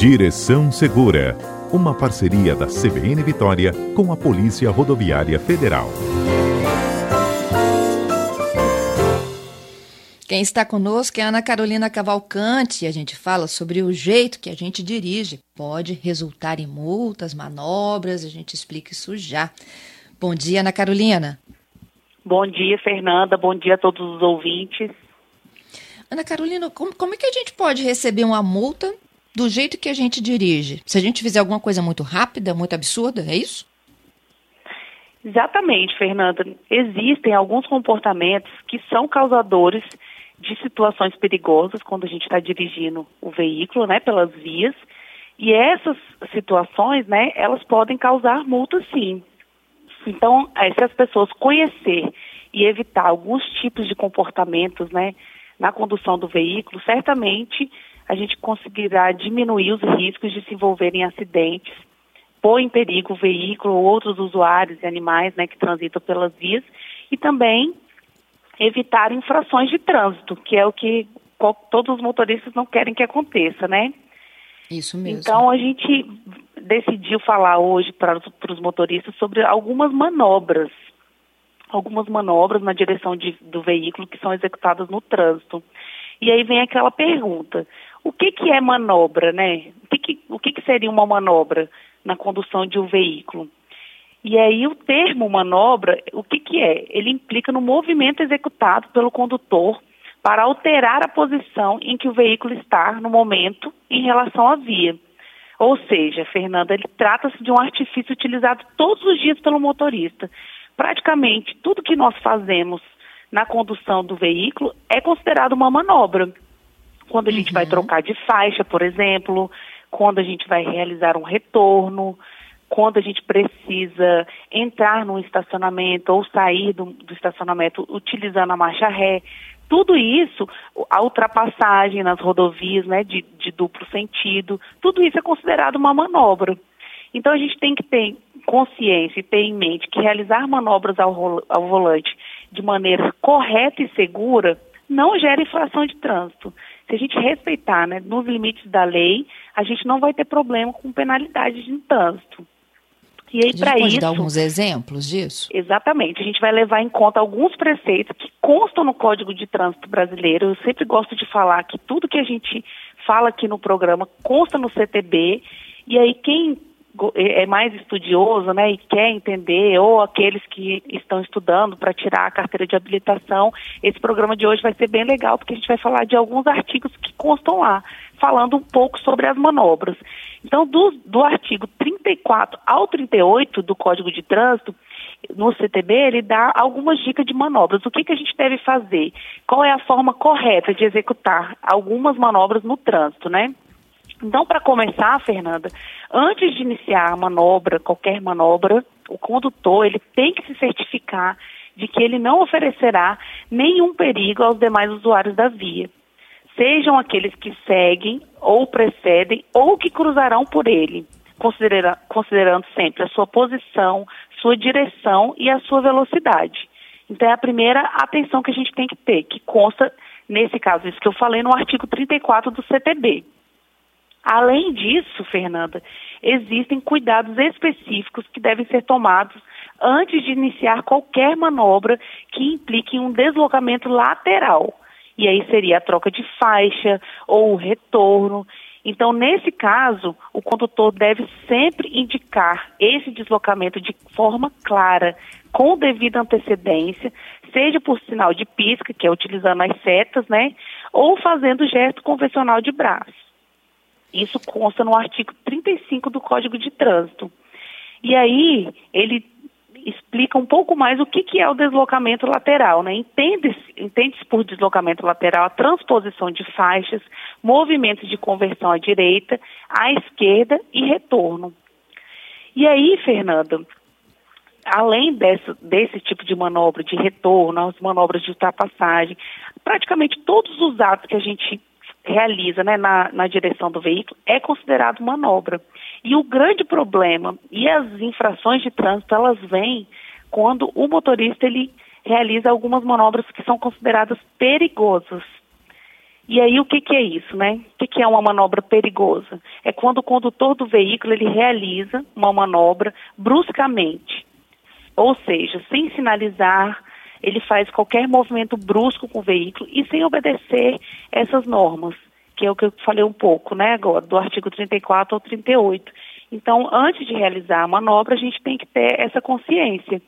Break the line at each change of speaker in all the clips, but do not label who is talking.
Direção Segura, uma parceria da CBN Vitória com a Polícia Rodoviária Federal.
Quem está conosco é a Ana Carolina Cavalcante e a gente fala sobre o jeito que a gente dirige. Pode resultar em multas, manobras, a gente explica isso já. Bom dia, Ana Carolina.
Bom dia, Fernanda. Bom dia a todos os ouvintes.
Ana Carolina, como, como é que a gente pode receber uma multa do jeito que a gente dirige. Se a gente fizer alguma coisa muito rápida, muito absurda, é isso?
Exatamente, Fernanda. Existem alguns comportamentos que são causadores de situações perigosas quando a gente está dirigindo o veículo, né, pelas vias. E essas situações, né, elas podem causar multas, sim. Então, é, se as pessoas conhecer e evitar alguns tipos de comportamentos, né, na condução do veículo, certamente a gente conseguirá diminuir os riscos de se envolver em acidentes, pôr em perigo o veículo ou outros usuários e animais né, que transitam pelas vias e também evitar infrações de trânsito, que é o que todos os motoristas não querem que aconteça, né?
Isso mesmo.
Então a gente decidiu falar hoje para os motoristas sobre algumas manobras, algumas manobras na direção de, do veículo que são executadas no trânsito. E aí vem aquela pergunta: o que, que é manobra, né? O, que, que, o que, que seria uma manobra na condução de um veículo? E aí o termo manobra, o que, que é? Ele implica no movimento executado pelo condutor para alterar a posição em que o veículo está no momento em relação à via. Ou seja, Fernanda, ele trata-se de um artifício utilizado todos os dias pelo motorista. Praticamente tudo que nós fazemos na condução do veículo é considerado uma manobra quando a gente uhum. vai trocar de faixa, por exemplo, quando a gente vai realizar um retorno, quando a gente precisa entrar num estacionamento ou sair do, do estacionamento utilizando a marcha ré. Tudo isso, a ultrapassagem nas rodovias né, de, de duplo sentido, tudo isso é considerado uma manobra. Então a gente tem que ter consciência e ter em mente que realizar manobras ao, ao volante de maneira correta e segura não gera infração de trânsito se a gente respeitar né, nos limites da lei, a gente não vai ter problema com penalidade de trânsito.
E aí, para isso. dar alguns exemplos disso?
Exatamente. A gente vai levar em conta alguns preceitos que constam no Código de Trânsito Brasileiro. Eu sempre gosto de falar que tudo que a gente fala aqui no programa consta no CTB. E aí, quem é, é mais estudioso, né, e quer entender, ou aqueles que estão estudando para tirar a carteira de habilitação, esse programa de hoje vai ser bem legal, porque a gente vai falar de alguns artigos que constam lá, falando um pouco sobre as manobras. Então, do, do artigo 34 ao 38 do Código de Trânsito, no CTB, ele dá algumas dicas de manobras. O que, que a gente deve fazer? Qual é a forma correta de executar algumas manobras no trânsito, né? Então, para começar, Fernanda, antes de iniciar a manobra, qualquer manobra, o condutor ele tem que se certificar de que ele não oferecerá nenhum perigo aos demais usuários da via, sejam aqueles que seguem ou precedem ou que cruzarão por ele, considera considerando sempre a sua posição, sua direção e a sua velocidade. Então, é a primeira atenção que a gente tem que ter, que consta, nesse caso, isso que eu falei no artigo 34 do CTB. Além disso, Fernanda, existem cuidados específicos que devem ser tomados antes de iniciar qualquer manobra que implique um deslocamento lateral. E aí seria a troca de faixa ou o retorno. Então, nesse caso, o condutor deve sempre indicar esse deslocamento de forma clara, com devida antecedência, seja por sinal de pisca, que é utilizando as setas, né, ou fazendo gesto convencional de braço. Isso consta no artigo 35 do Código de Trânsito. E aí, ele explica um pouco mais o que, que é o deslocamento lateral. Né? Entende-se entende por deslocamento lateral a transposição de faixas, movimentos de conversão à direita, à esquerda e retorno. E aí, Fernanda, além desse, desse tipo de manobra de retorno, as manobras de ultrapassagem, praticamente todos os atos que a gente realiza né, na, na direção do veículo é considerado manobra. E o grande problema e as infrações de trânsito, elas vêm quando o motorista ele realiza algumas manobras que são consideradas perigosas. E aí o que, que é isso, né? O que, que é uma manobra perigosa? É quando o condutor do veículo ele realiza uma manobra bruscamente, ou seja, sem sinalizar, ele faz qualquer movimento brusco com o veículo e sem obedecer essas normas, que é o que eu falei um pouco, né, agora, do artigo 34 ao 38. Então, antes de realizar a manobra, a gente tem que ter essa consciência.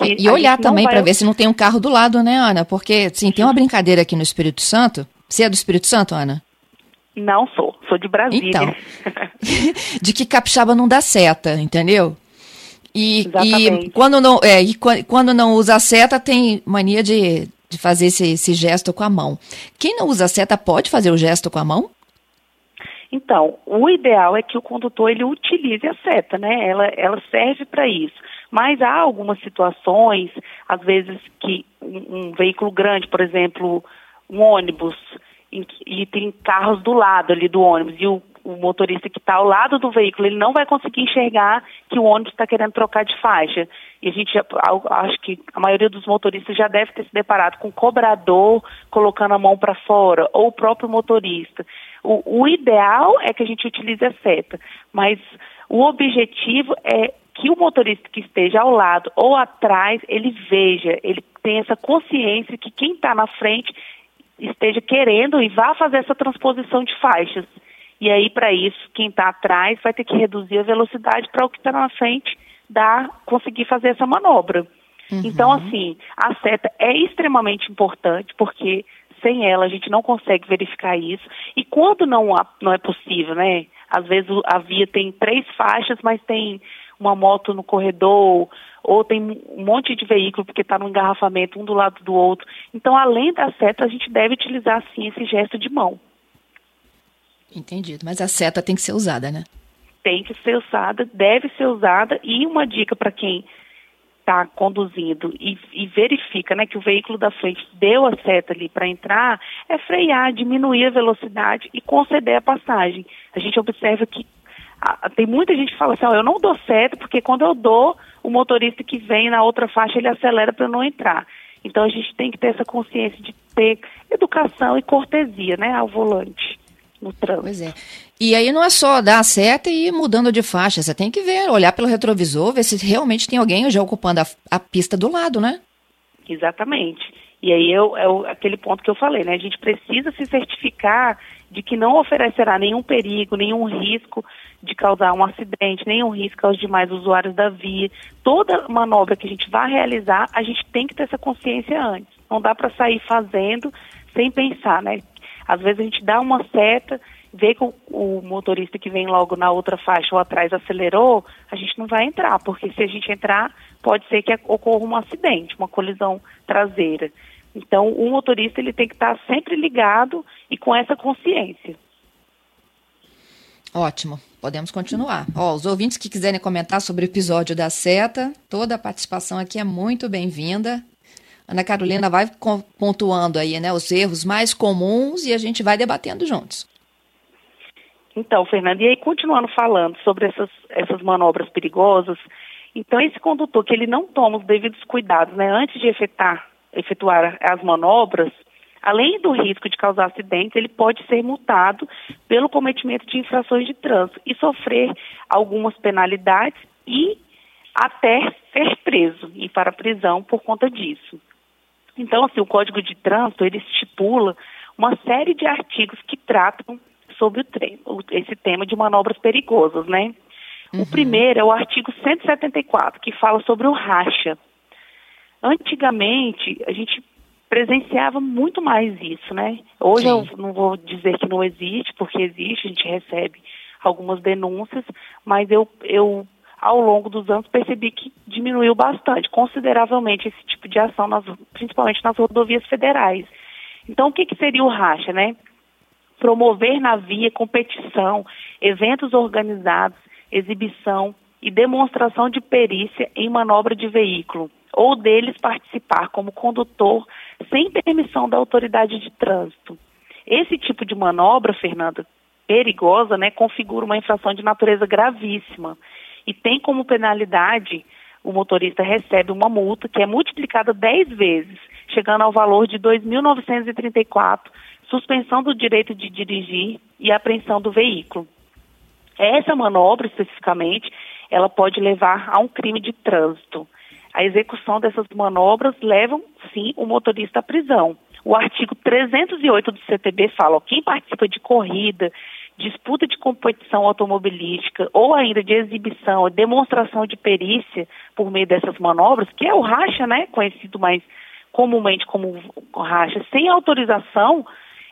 E olhar também vai... para ver se não tem um carro do lado, né, Ana? Porque, sim, tem uma brincadeira aqui no Espírito Santo. Você é do Espírito Santo, Ana?
Não sou, sou de Brasília.
Então, de que capixaba não dá seta, entendeu? E, e quando não é, e quando não usa seta tem mania de, de fazer esse, esse gesto com a mão. Quem não usa seta pode fazer o gesto com a mão?
Então, o ideal é que o condutor ele utilize a seta, né? Ela, ela serve para isso. Mas há algumas situações, às vezes que um, um veículo grande, por exemplo, um ônibus, e tem carros do lado ali do ônibus, e o, o motorista que está ao lado do veículo, ele não vai conseguir enxergar que o ônibus está querendo trocar de faixa. E a gente acho que a maioria dos motoristas já deve ter se deparado com o cobrador colocando a mão para fora, ou o próprio motorista. O, o ideal é que a gente utilize a seta, mas o objetivo é que o motorista que esteja ao lado ou atrás, ele veja, ele tenha essa consciência que quem está na frente esteja querendo e vá fazer essa transposição de faixas. E aí, para isso, quem está atrás vai ter que reduzir a velocidade para o que está na frente dar, conseguir fazer essa manobra. Uhum. Então, assim, a seta é extremamente importante, porque sem ela a gente não consegue verificar isso. E quando não, não é possível, né? Às vezes a via tem três faixas, mas tem uma moto no corredor, ou tem um monte de veículo porque está no engarrafamento um do lado do outro. Então, além da seta, a gente deve utilizar sim esse gesto de mão.
Entendido. Mas a seta tem que ser usada, né?
Tem que ser usada, deve ser usada. E uma dica para quem está conduzindo e, e, verifica né, que o veículo da frente deu a seta ali para entrar, é frear, diminuir a velocidade e conceder a passagem. A gente observa que a, tem muita gente que fala assim, oh, eu não dou seta porque quando eu dou, o motorista que vem na outra faixa ele acelera para não entrar. Então a gente tem que ter essa consciência de ter educação e cortesia né, ao volante no trânsito.
Pois é. E aí não é só dar a seta e ir mudando de faixa, você tem que ver, olhar pelo retrovisor, ver se realmente tem alguém já ocupando a, a pista do lado, né?
Exatamente. E aí é, é aquele ponto que eu falei, né? A gente precisa se certificar de que não oferecerá nenhum perigo, nenhum risco de causar um acidente, nenhum risco aos demais usuários da via. Toda manobra que a gente vai realizar, a gente tem que ter essa consciência antes. Não dá para sair fazendo sem pensar, né? Às vezes a gente dá uma seta, vê que o, o, motorista que vem logo na outra faixa ou atrás acelerou, a gente não vai entrar, porque se a gente entrar, pode ser que ocorra um acidente, uma colisão traseira. Então, o motorista ele tem que estar sempre ligado e com essa consciência.
Ótimo, podemos continuar. Ó, os ouvintes que quiserem comentar sobre o episódio da seta, toda a participação aqui é muito bem-vinda. Ana Carolina vai pontuando aí, né, os erros mais comuns e a gente vai debatendo juntos.
Então, Fernanda, e aí continuando falando sobre essas, essas manobras perigosas, então esse condutor que ele não toma os devidos cuidados, né, antes de efetuar, efetuar as manobras, além do risco de causar acidentes, ele pode ser multado pelo cometimento de infrações de trânsito e sofrer algumas penalidades e até ser preso e para a prisão por conta disso. Então, assim, o Código de Trânsito, ele estipula uma série de artigos que tratam sobre o esse tema de manobras perigosas, né? Uhum. O primeiro é o artigo 174, que fala sobre o racha. Antigamente, a gente presenciava muito mais isso, né? Hoje Sim. eu não vou dizer que não existe, porque existe, a gente recebe algumas denúncias, mas eu, eu ao longo dos anos, percebi que diminuiu bastante, consideravelmente, esse tipo de ação, nas, principalmente nas rodovias federais. Então, o que, que seria o racha, né? Promover na via competição, eventos organizados, exibição e demonstração de perícia em manobra de veículo, ou deles participar como condutor sem permissão da autoridade de trânsito. Esse tipo de manobra, Fernanda, perigosa, né, configura uma infração de natureza gravíssima e tem como penalidade o motorista recebe uma multa que é multiplicada 10 vezes, chegando ao valor de R$ 2.934, suspensão do direito de dirigir e apreensão do veículo. Essa manobra, especificamente, ela pode levar a um crime de trânsito. A execução dessas manobras levam, sim, o motorista à prisão. O artigo 308 do CTB fala: ó, quem participa de corrida, disputa de competição automobilística ou ainda de exibição, demonstração de perícia por meio dessas manobras, que é o racha, né, conhecido mais comumente como racha, sem autorização,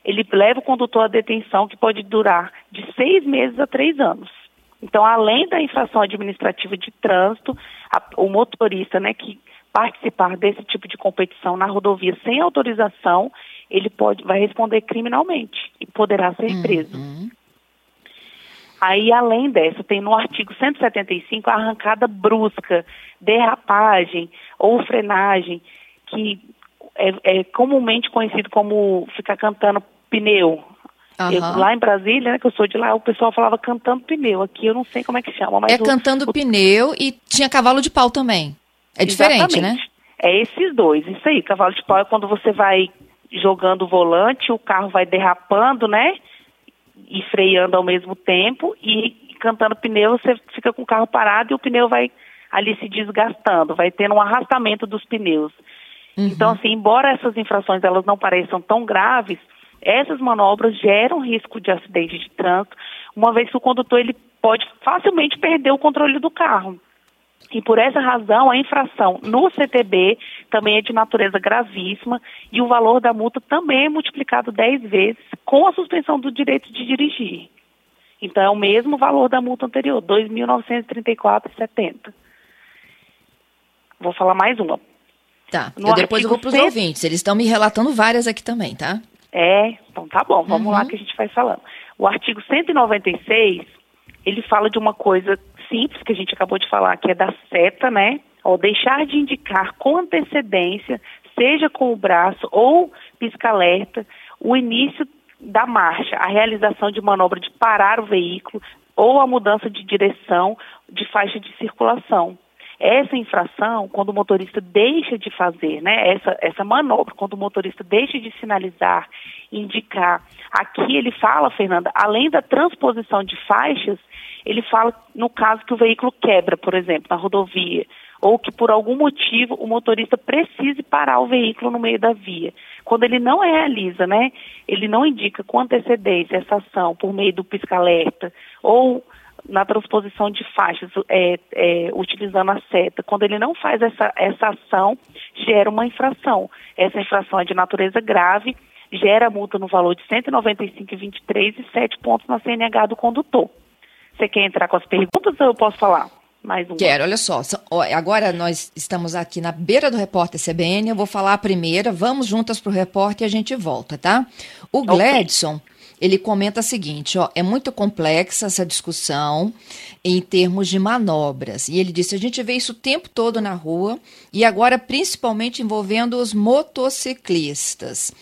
ele leva o condutor à detenção que pode durar de seis meses a três anos. Então, além da infração administrativa de trânsito, a, o motorista, né, que participar desse tipo de competição na rodovia sem autorização, ele pode vai responder criminalmente e poderá ser preso. Aí, além dessa, tem no artigo 175 a arrancada brusca, derrapagem ou frenagem, que é, é comumente conhecido como ficar cantando pneu. Uhum. Eu, lá em Brasília, né, que eu sou de lá, o pessoal falava cantando pneu. Aqui eu não sei como é que chama. Mas
é o, cantando
o...
pneu e tinha cavalo de pau também. É diferente,
Exatamente. né? É esses dois, isso aí. Cavalo de pau é quando você vai jogando o volante, o carro vai derrapando, né? E freando ao mesmo tempo. E cantando pneu, você fica com o carro parado e o pneu vai ali se desgastando, vai tendo um arrastamento dos pneus. Uhum. Então, assim, embora essas infrações elas não pareçam tão graves, essas manobras geram risco de acidente de trânsito, uma vez que o condutor ele pode facilmente perder o controle do carro. E por essa razão, a infração no CTB também é de natureza gravíssima e o valor da multa também é multiplicado 10 vezes com a suspensão do direito de dirigir. Então, é o mesmo valor da multa anterior, R$ 2.934,70. Vou falar mais uma.
Tá, eu depois eu vou para os ouvintes. Eles estão me relatando várias aqui também, tá?
É, então tá bom, vamos uhum. lá que a gente vai falando. O artigo 196, ele fala de uma coisa simples que a gente acabou de falar, que é da seta, né? Ou deixar de indicar com antecedência, seja com o braço ou pisca-alerta, o início da marcha, a realização de manobra de parar o veículo ou a mudança de direção de faixa de circulação. Essa infração, quando o motorista deixa de fazer, né, essa, essa manobra, quando o motorista deixa de sinalizar, indicar, aqui ele fala, Fernanda, além da transposição de faixas, ele fala no caso que o veículo quebra, por exemplo, na rodovia, ou que por algum motivo o motorista precise parar o veículo no meio da via. Quando ele não realiza, né, ele não indica com antecedência essa ação por meio do pisca-alerta ou na transposição de faixas, é, é, utilizando a seta. Quando ele não faz essa, essa ação, gera uma infração. Essa infração é de natureza grave, gera multa no valor de R$ 195,23 e 7 pontos na CNH do condutor. Você quer entrar com as perguntas ou eu posso falar? Mais um.
Quero, olha só. Agora nós estamos aqui na beira do repórter CBN. Eu vou falar a primeira. Vamos juntas para o repórter e a gente volta, tá? O Gladson. Okay ele comenta o seguinte, ó, é muito complexa essa discussão em termos de manobras. E ele disse, a gente vê isso o tempo todo na rua e agora principalmente envolvendo os motociclistas.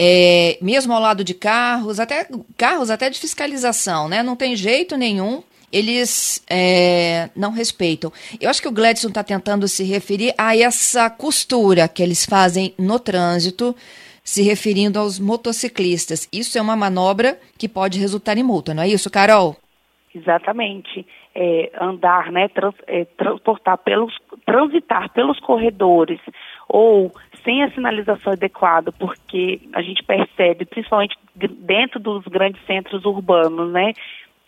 É, mesmo ao lado de carros, até carros até de fiscalização, né? Não tem jeito nenhum eles é, não respeitam. Eu acho que o Gladson está tentando se referir a essa costura que eles fazem no trânsito se referindo aos motociclistas. Isso é uma manobra que pode resultar em multa, não é isso, Carol?
Exatamente. É, andar, né, trans, é, transportar pelos, transitar pelos corredores ou sem a sinalização adequada, porque a gente percebe, principalmente dentro dos grandes centros urbanos, né,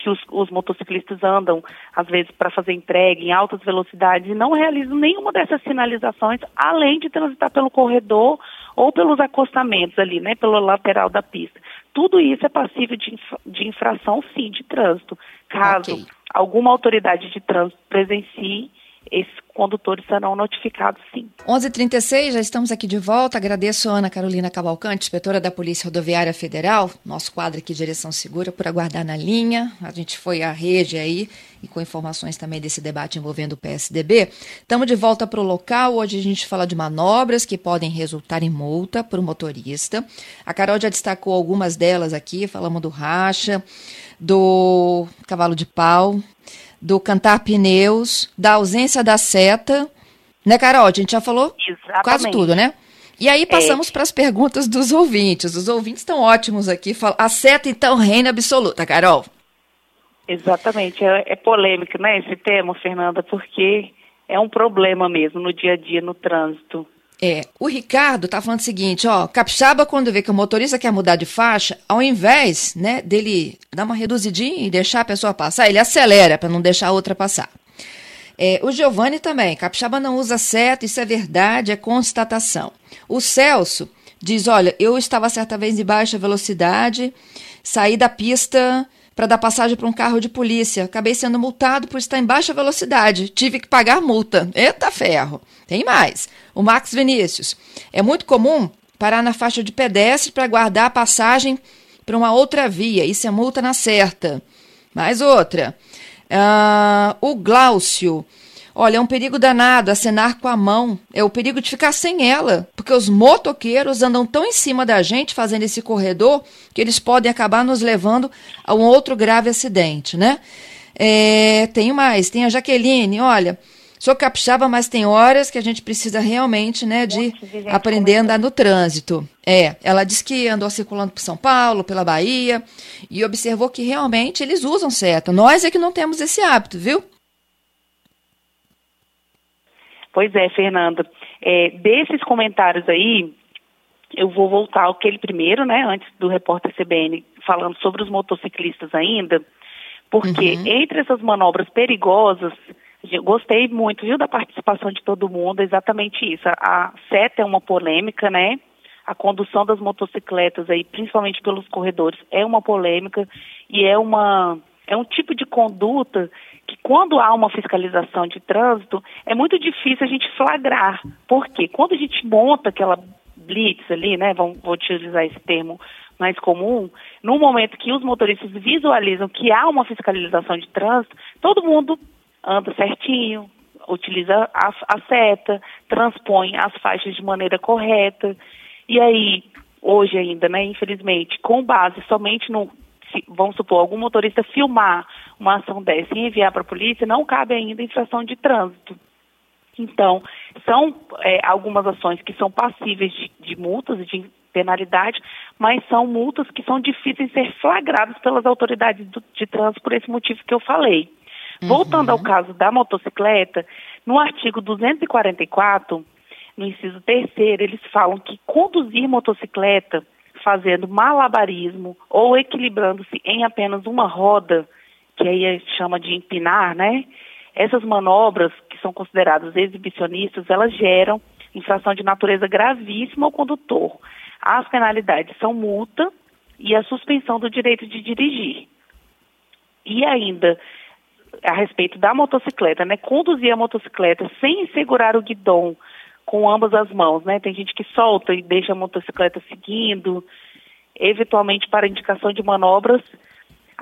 que os, os motociclistas andam, às vezes, para fazer entrega em altas velocidades e não realizam nenhuma dessas sinalizações, além de transitar pelo corredor ou pelos acostamentos ali, né, pelo lateral da pista. Tudo isso é passível de, de infração, sim, de trânsito. Caso okay. alguma autoridade de trânsito presencie esses condutores serão notificados sim.
11:36 já estamos aqui de volta. Agradeço a Ana Carolina Cavalcante, inspetora da Polícia Rodoviária Federal, nosso quadro aqui Direção Segura, por aguardar na linha. A gente foi à rede aí e com informações também desse debate envolvendo o PSDB. Estamos de volta para o local. Hoje a gente fala de manobras que podem resultar em multa para o motorista. A Carol já destacou algumas delas aqui. Falamos do racha, do cavalo de pau do cantar pneus, da ausência da seta. Né, Carol? A gente já falou
Exatamente.
quase tudo, né? E aí passamos é. para as perguntas dos ouvintes. Os ouvintes estão ótimos aqui. A seta, então, reina absoluta, Carol.
Exatamente. É, é polêmico, né, esse tema, Fernanda, porque é um problema mesmo no dia a dia, no trânsito.
É, o Ricardo tá falando o seguinte, ó, capixaba quando vê que o motorista quer mudar de faixa, ao invés, né, dele dar uma reduzidinha e deixar a pessoa passar, ele acelera para não deixar a outra passar. É, o Giovanni também, capixaba não usa seta, isso é verdade, é constatação. O Celso diz, olha, eu estava certa vez em baixa velocidade, saí da pista para dar passagem para um carro de polícia. Acabei sendo multado por estar em baixa velocidade. Tive que pagar multa. Eita ferro! Tem mais. O Max Vinícius. É muito comum parar na faixa de pedestre para guardar a passagem para uma outra via. Isso é multa na certa. Mais outra. Uh, o Glaucio. Olha, é um perigo danado acenar com a mão. É o perigo de ficar sem ela, porque os motoqueiros andam tão em cima da gente fazendo esse corredor que eles podem acabar nos levando a um outro grave acidente, né? É, tem mais, tem a Jaqueline, olha, sou capixaba, mas tem horas que a gente precisa realmente, né, de aprender a andar no trânsito. É, ela disse que andou circulando por São Paulo, pela Bahia, e observou que realmente eles usam seta. Nós é que não temos esse hábito, viu?
Pois é, Fernanda. É, desses comentários aí, eu vou voltar ao aquele primeiro, né, antes do repórter CBN, falando sobre os motociclistas ainda, porque uhum. entre essas manobras perigosas, gostei muito, viu, da participação de todo mundo, exatamente isso. A seta é uma polêmica, né? A condução das motocicletas aí, principalmente pelos corredores, é uma polêmica e é uma é um tipo de conduta que quando há uma fiscalização de trânsito, é muito difícil a gente flagrar. Por quê? Quando a gente monta aquela blitz ali, né, vamos, vou utilizar esse termo mais comum, no momento que os motoristas visualizam que há uma fiscalização de trânsito, todo mundo anda certinho, utiliza a, a seta, transpõe as faixas de maneira correta. E aí, hoje ainda, né, infelizmente, com base somente no, vamos supor, algum motorista filmar uma ação dessa e enviar para a polícia, não cabe ainda infração de trânsito. Então, são é, algumas ações que são passíveis de, de multas e de penalidade, mas são multas que são difíceis de ser flagradas pelas autoridades do, de trânsito por esse motivo que eu falei. Uhum. Voltando ao caso da motocicleta, no artigo 244, no inciso terceiro, eles falam que conduzir motocicleta fazendo malabarismo ou equilibrando-se em apenas uma roda que aí chama de empinar, né? Essas manobras, que são consideradas exibicionistas, elas geram infração de natureza gravíssima ao condutor. As penalidades são multa e a suspensão do direito de dirigir. E ainda, a respeito da motocicleta, né? Conduzir a motocicleta sem segurar o guidão com ambas as mãos, né? Tem gente que solta e deixa a motocicleta seguindo, eventualmente para indicação de manobras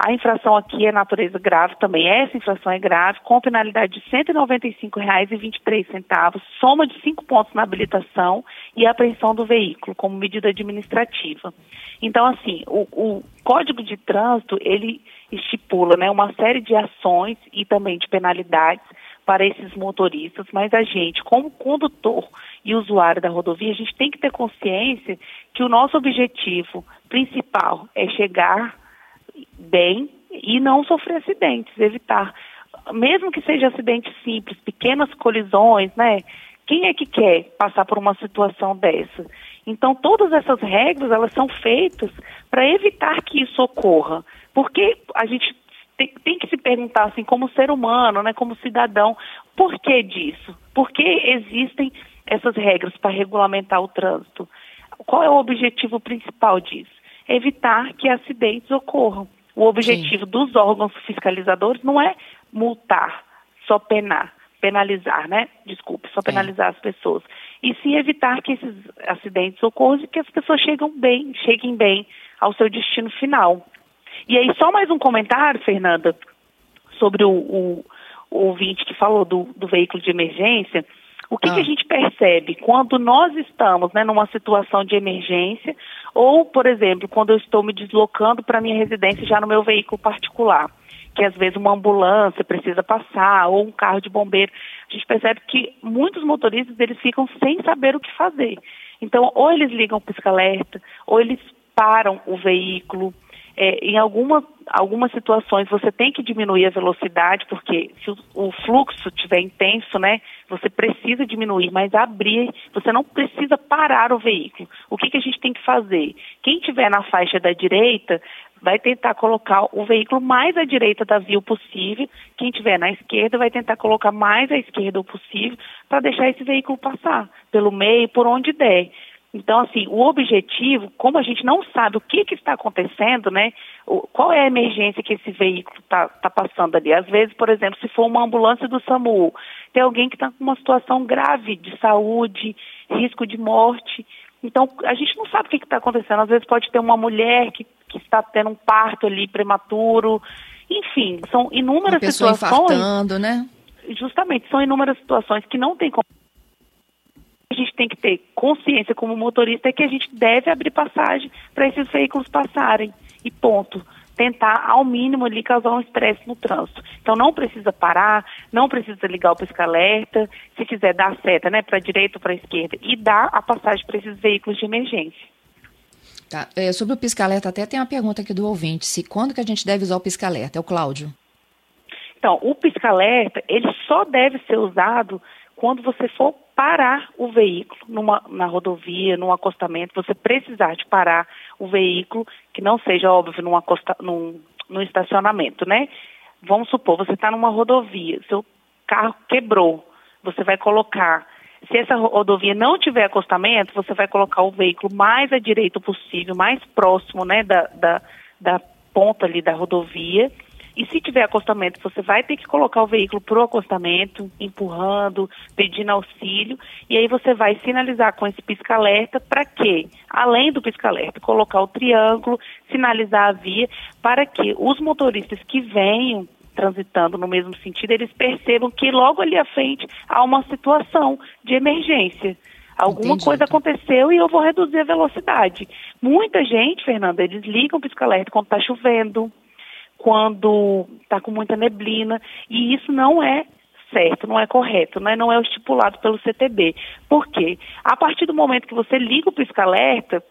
a infração aqui é natureza grave também. Essa infração é grave, com penalidade de R$ 195,23, soma de cinco pontos na habilitação e apreensão do veículo como medida administrativa. Então, assim, o, o Código de Trânsito, ele estipula né, uma série de ações e também de penalidades para esses motoristas, mas a gente, como condutor e usuário da rodovia, a gente tem que ter consciência que o nosso objetivo principal é chegar bem e não sofrer acidentes, evitar, mesmo que seja acidente simples, pequenas colisões, né? Quem é que quer passar por uma situação dessa? Então, todas essas regras, elas são feitas para evitar que isso ocorra. Porque a gente tem, tem, que se perguntar, assim, como ser humano, né, como cidadão, por que disso? Por que existem essas regras para regulamentar o trânsito? Qual é o objetivo principal disso? Evitar que acidentes ocorram. O objetivo Sim. dos órgãos fiscalizadores não é multar, só penar, penalizar, né? Desculpe, só penalizar as pessoas. E sim evitar que esses acidentes ocorram e que as pessoas cheguem bem, cheguem bem ao seu destino final. E aí, só mais um comentário, Fernanda, sobre o, o, o ouvinte que falou do, do veículo de emergência. O que, ah. que, a gente percebe quando nós estamos né, numa situação de emergência ou, por exemplo, quando eu estou me deslocando para minha residência já no meu veículo particular, que às vezes uma ambulância precisa passar ou um carro de bombeiro, a gente percebe que muitos motoristas eles ficam sem saber o que fazer. Então, ou eles ligam o pisca-alerta, ou eles param o veículo. É, em alguma, algumas situações você tem que diminuir a velocidade, porque se o, o fluxo estiver intenso, né, você precisa diminuir, mas abrir, você não precisa parar o veículo. O que, que a gente tem que fazer? Quem estiver na faixa da direita vai tentar colocar o veículo mais à direita da via possível, quem estiver na esquerda vai tentar colocar mais à esquerda o possível para deixar esse veículo passar pelo meio, por onde der. Então, assim, o objetivo, como a gente não sabe o que, que está acontecendo, né? Qual é a emergência que esse veículo está tá passando ali? Às vezes, por exemplo, se for uma ambulância do SAMU, tem alguém que está com uma situação grave de saúde, risco de morte. Então, a gente não sabe o que está acontecendo. Às vezes pode ter uma mulher que, que está tendo um parto ali prematuro. Enfim, são inúmeras uma pessoa situações.
Infartando, né?
Justamente, são inúmeras situações que não tem como gente tem que ter consciência como motorista é que a gente deve abrir passagem para esses veículos passarem e ponto. Tentar, ao mínimo, ali causar um estresse no trânsito. Então, não precisa parar, não precisa ligar o pisca-alerta, se quiser dar seta, né, para a direita ou para a esquerda, e dar a passagem para esses veículos de emergência.
Tá. É, sobre o pisca-alerta, até tem uma pergunta aqui do ouvinte: se quando que a gente deve usar o pisca-alerta? É o Cláudio.
Então, o pisca-alerta, ele só deve ser usado quando você for parar o veículo numa, na rodovia, num acostamento, você precisar de parar o veículo, que não seja óbvio num, acosta, num, num estacionamento, né? Vamos supor, você está numa rodovia, seu carro quebrou, você vai colocar. Se essa rodovia não tiver acostamento, você vai colocar o veículo mais à direita possível, mais próximo né, da, da, da ponta ali da rodovia e se tiver acostamento, você vai ter que colocar o veículo para o acostamento, empurrando, pedindo auxílio, e aí você vai sinalizar com esse pisca-alerta para quê? Além do pisca-alerta, colocar o triângulo, sinalizar a via, para que os motoristas que venham transitando no mesmo sentido, eles percebam que logo ali à frente há uma situação de emergência. Alguma Entendi. coisa aconteceu e eu vou reduzir a velocidade. Muita gente, Fernanda, eles ligam o pisca-alerta quando está chovendo, quando está com muita neblina, e isso não é certo, não é correto, né? não é estipulado pelo CTB. Por quê? A partir do momento que você liga o pisca-alerta,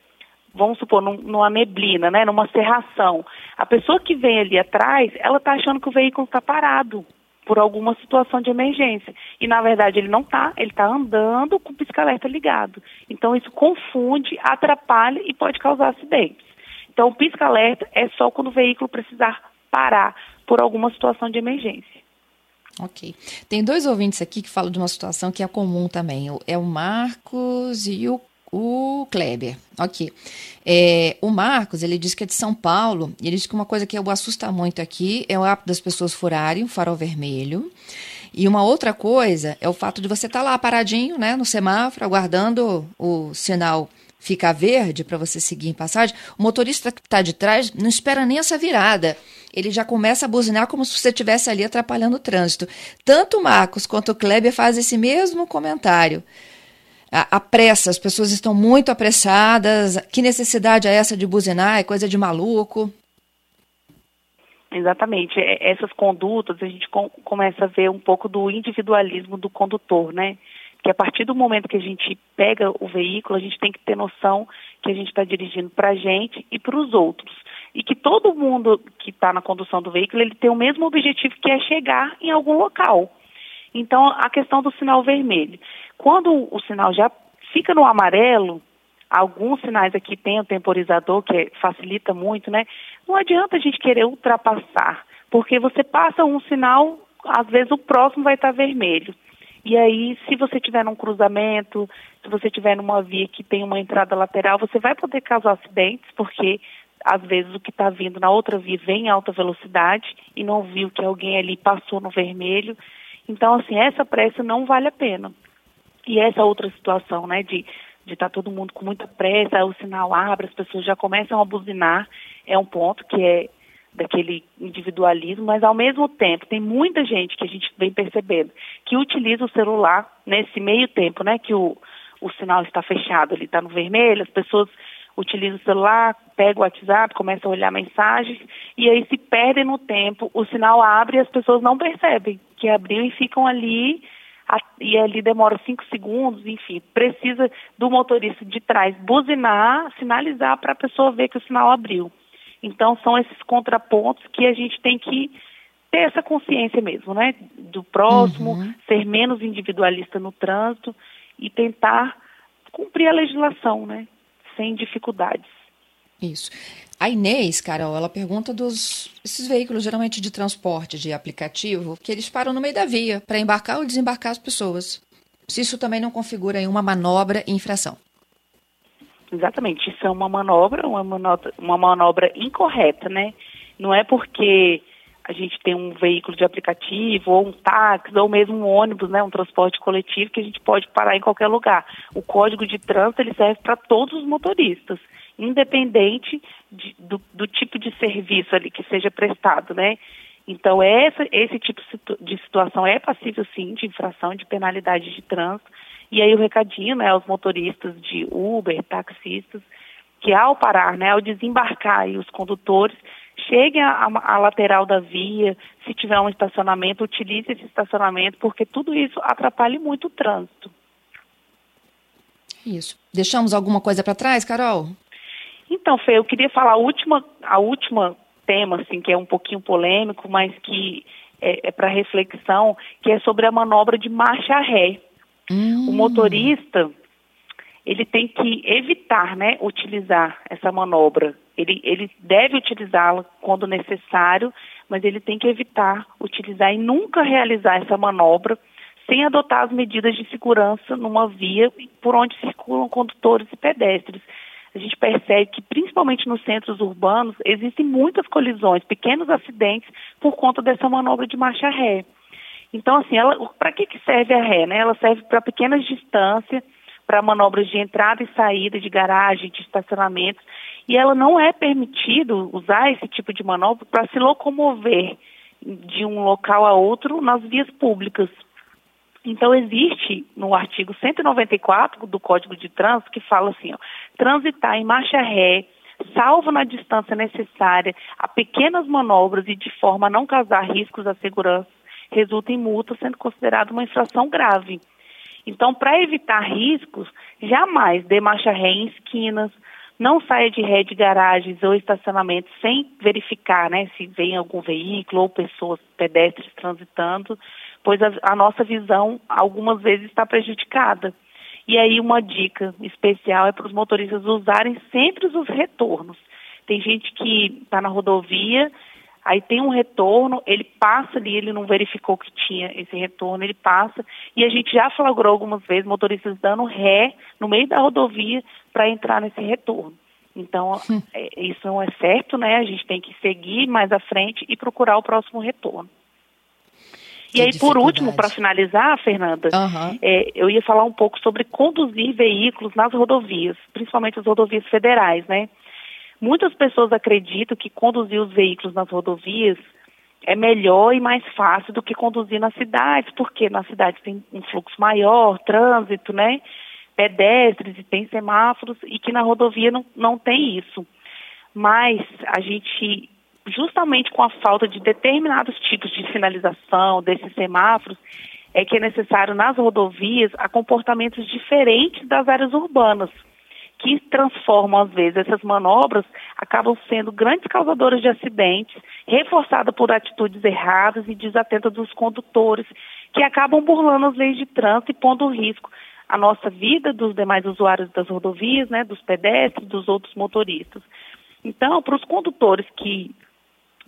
vamos supor, num, numa neblina, né? numa serração, a pessoa que vem ali atrás, ela está achando que o veículo está parado por alguma situação de emergência. E, na verdade, ele não está, ele está andando com o pisca-alerta ligado. Então, isso confunde, atrapalha e pode causar acidentes. Então, o pisca-alerta é só quando o veículo precisar parar por alguma situação de emergência.
Ok. Tem dois ouvintes aqui que falam de uma situação que é comum também. É o Marcos e o, o Kleber. Ok. É, o Marcos, ele diz que é de São Paulo. E ele diz que uma coisa que o assusta muito aqui é o hábito das pessoas furarem o farol vermelho. E uma outra coisa é o fato de você estar tá lá paradinho, né, no semáforo, aguardando o sinal ficar verde para você seguir em passagem. O motorista que está de trás não espera nem essa virada ele já começa a buzinar como se você estivesse ali atrapalhando o trânsito. Tanto o Marcos quanto o Kleber fazem esse mesmo comentário. A, a pressa, as pessoas estão muito apressadas. Que necessidade é essa de buzinar? É coisa de maluco.
Exatamente. Essas condutas, a gente com, começa a ver um pouco do individualismo do condutor, né? Que a partir do momento que a gente pega o veículo, a gente tem que ter noção que a gente está dirigindo para a gente e para os outros e que todo mundo que está na condução do veículo ele tem o mesmo objetivo que é chegar em algum local. Então, a questão do sinal vermelho. Quando o sinal já fica no amarelo, alguns sinais aqui tem o temporizador, que facilita muito, né? Não adianta a gente querer ultrapassar, porque você passa um sinal, às vezes o próximo vai estar vermelho. E aí, se você tiver num cruzamento, se você tiver numa via que tem uma entrada lateral, você vai poder causar acidentes, porque às vezes o que está vindo na outra via vem em alta velocidade e não viu que alguém ali passou no vermelho. Então, assim, essa pressa não vale a pena. E essa outra situação, né, de de estar tá todo mundo com muita pressa, o sinal abre, as pessoas já começam a buzinar, é um ponto que é daquele individualismo, mas ao mesmo tempo tem muita gente que a gente vem percebendo que utiliza o celular nesse meio tempo, né, que o, o sinal está fechado, ele está no vermelho, as pessoas utiliza o celular, pega o WhatsApp, começa a olhar mensagens e aí se perdem no tempo, o sinal abre e as pessoas não percebem que abriu e ficam ali e ali demora cinco segundos, enfim, precisa do motorista de trás buzinar, sinalizar para a pessoa ver que o sinal abriu. Então são esses contrapontos que a gente tem que ter essa consciência mesmo, né? Do próximo, uhum. ser menos individualista no trânsito e tentar cumprir a legislação, né? Sem dificuldades.
Isso. A Inês, Carol, ela pergunta dos esses veículos geralmente de transporte de aplicativo que eles param no meio da via para embarcar ou desembarcar as pessoas. Se isso também não configura uma manobra e infração.
Exatamente, isso é uma manobra, uma manobra, uma manobra incorreta, né? Não é porque a gente tem um veículo de aplicativo, ou um táxi, ou mesmo um ônibus, né, um transporte coletivo, que a gente pode parar em qualquer lugar. O código de trânsito ele serve para todos os motoristas independente de, do, do, tipo de serviço ali que seja prestado, né? Então, essa, esse tipo de situação é passível, sim, de infração, de penalidade de trânsito. E aí o recadinho, né, aos motoristas de Uber, taxistas, que ao parar, né, ao desembarcar aí os condutores, cheguem à, à lateral da via, se tiver um estacionamento, utilize esse estacionamento, porque tudo isso atrapalha muito o trânsito.
Isso. Deixamos alguma coisa para trás, Carol?
Então, Fê, eu queria falar a última, a última tema, assim, que é um pouquinho polêmico, mas que é, é para reflexão, que é sobre a manobra de marcha ré. Hum. O motorista, ele tem que evitar, né, utilizar essa manobra. Ele, ele deve utilizá-la quando necessário, mas ele tem que evitar utilizar e nunca realizar essa manobra sem adotar as medidas de segurança numa via por onde circulam condutores e pedestres a gente percebe que, principalmente nos centros urbanos, existem muitas colisões, pequenos acidentes, por conta dessa manobra de marcha ré. Então, assim, para que, que serve a ré? Né? Ela serve para pequenas distâncias, para manobras de entrada e saída de garagem, de estacionamentos, e ela não é permitido usar esse tipo de manobra para se locomover de um local a outro nas vias públicas. Então, existe no artigo 194 do Código de Trânsito que fala assim: ó, transitar em marcha ré, salvo na distância necessária a pequenas manobras e de forma a não causar riscos à segurança, resulta em multa, sendo considerada uma infração grave. Então, para evitar riscos, jamais dê marcha ré em esquinas, não saia de ré de garagens ou estacionamentos sem verificar né, se vem algum veículo ou pessoas pedestres transitando pois a, a nossa visão algumas vezes está prejudicada. E aí uma dica especial é para os motoristas usarem sempre os retornos. Tem gente que está na rodovia, aí tem um retorno, ele passa ali, ele não verificou que tinha esse retorno, ele passa, e a gente já flagrou algumas vezes motoristas dando ré no meio da rodovia para entrar nesse retorno. Então, é, isso não é certo, né? A gente tem que seguir mais à frente e procurar o próximo retorno. E aí, por último, para finalizar, Fernanda, uhum. é, eu ia falar um pouco sobre conduzir veículos nas rodovias, principalmente as rodovias federais, né? Muitas pessoas acreditam que conduzir os veículos nas rodovias é melhor e mais fácil do que conduzir nas cidades, porque nas cidades tem um fluxo maior, trânsito, né? Pedestres e tem semáforos, e que na rodovia não, não tem isso. Mas a gente justamente com a falta de determinados tipos de sinalização, desses semáforos, é que é necessário nas rodovias a comportamentos diferentes das áreas urbanas, que transformam, às vezes, essas manobras acabam sendo grandes causadoras de acidentes, reforçadas por atitudes erradas e desatentas dos condutores, que acabam burlando as leis de trânsito e pondo em risco a nossa vida, dos demais usuários das rodovias, né, dos pedestres, dos outros motoristas. Então, para os condutores que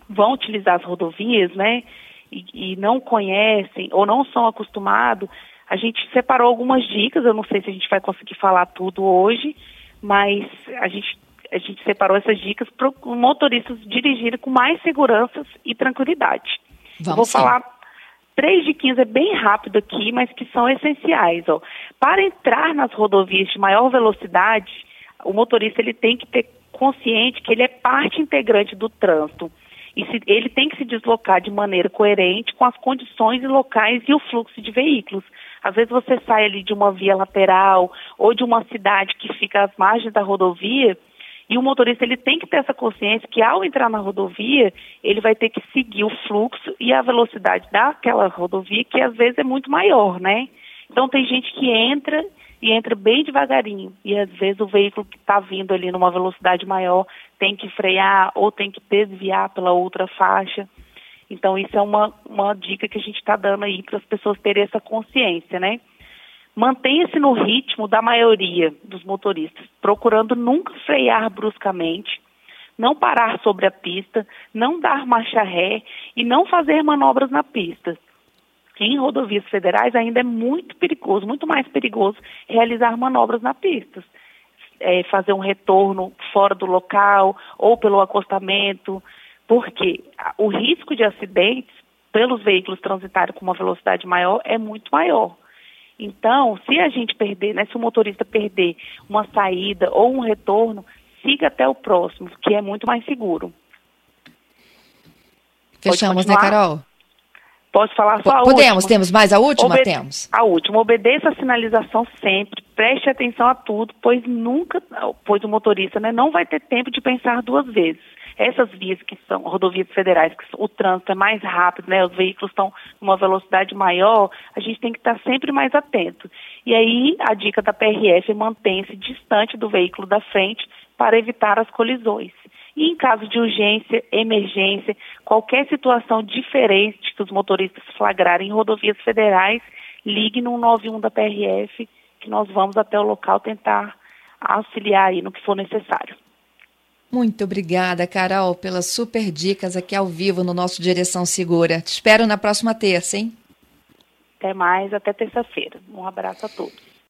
vão utilizar as rodovias, né, e, e não conhecem ou não são acostumados, a gente separou algumas dicas, eu não sei se a gente vai conseguir falar tudo hoje, mas a gente, a gente separou essas dicas para os motoristas dirigirem com mais segurança e tranquilidade.
Vamos
vou
sim.
falar três de 15 é bem rápido aqui, mas que são essenciais. Ó. Para entrar nas rodovias de maior velocidade, o motorista ele tem que ter consciente que ele é parte integrante do trânsito e se, ele tem que se deslocar de maneira coerente com as condições locais e o fluxo de veículos. Às vezes você sai ali de uma via lateral ou de uma cidade que fica às margens da rodovia E o motorista ele tem que ter essa consciência que ao entrar na rodovia, ele vai ter que seguir o fluxo e a velocidade daquela rodovia, que às vezes é muito maior, né? Então tem gente que entra e entra bem devagarinho. E às vezes o veículo que está vindo ali numa velocidade maior tem que frear ou tem que desviar pela outra faixa. Então isso é uma, uma dica que a gente está dando aí para as pessoas terem essa consciência, né? Mantenha-se no ritmo da maioria dos motoristas, procurando nunca frear bruscamente, não parar sobre a pista, não dar marcha ré e não fazer manobras na pista. Em rodovias federais ainda é muito perigoso, muito mais perigoso realizar manobras na pista. É, fazer um retorno fora do local ou pelo acostamento, porque o risco de acidentes pelos veículos transitarem com uma velocidade maior é muito maior. Então, se a gente perder, né, se o motorista perder uma saída ou um retorno, siga até o próximo, que é muito mais seguro.
Fechamos, né, Carol?
Posso falar só a
Podemos,
última?
temos mais a última? Obede temos.
A última. Obedeça a sinalização sempre, preste atenção a tudo, pois nunca, pois o motorista né, não vai ter tempo de pensar duas vezes. Essas vias que são rodovias federais, que o trânsito é mais rápido, né, os veículos estão numa velocidade maior, a gente tem que estar sempre mais atento. E aí a dica da PRF é manter-se distante do veículo da frente para evitar as colisões. E em caso de urgência, emergência, qualquer situação diferente que os motoristas flagrarem em rodovias federais, ligue no 91 da PRF, que nós vamos até o local tentar auxiliar aí no que for necessário.
Muito obrigada, Carol, pelas super dicas aqui ao vivo no nosso Direção Segura. Te espero na próxima terça, hein?
Até mais, até terça-feira. Um abraço a todos.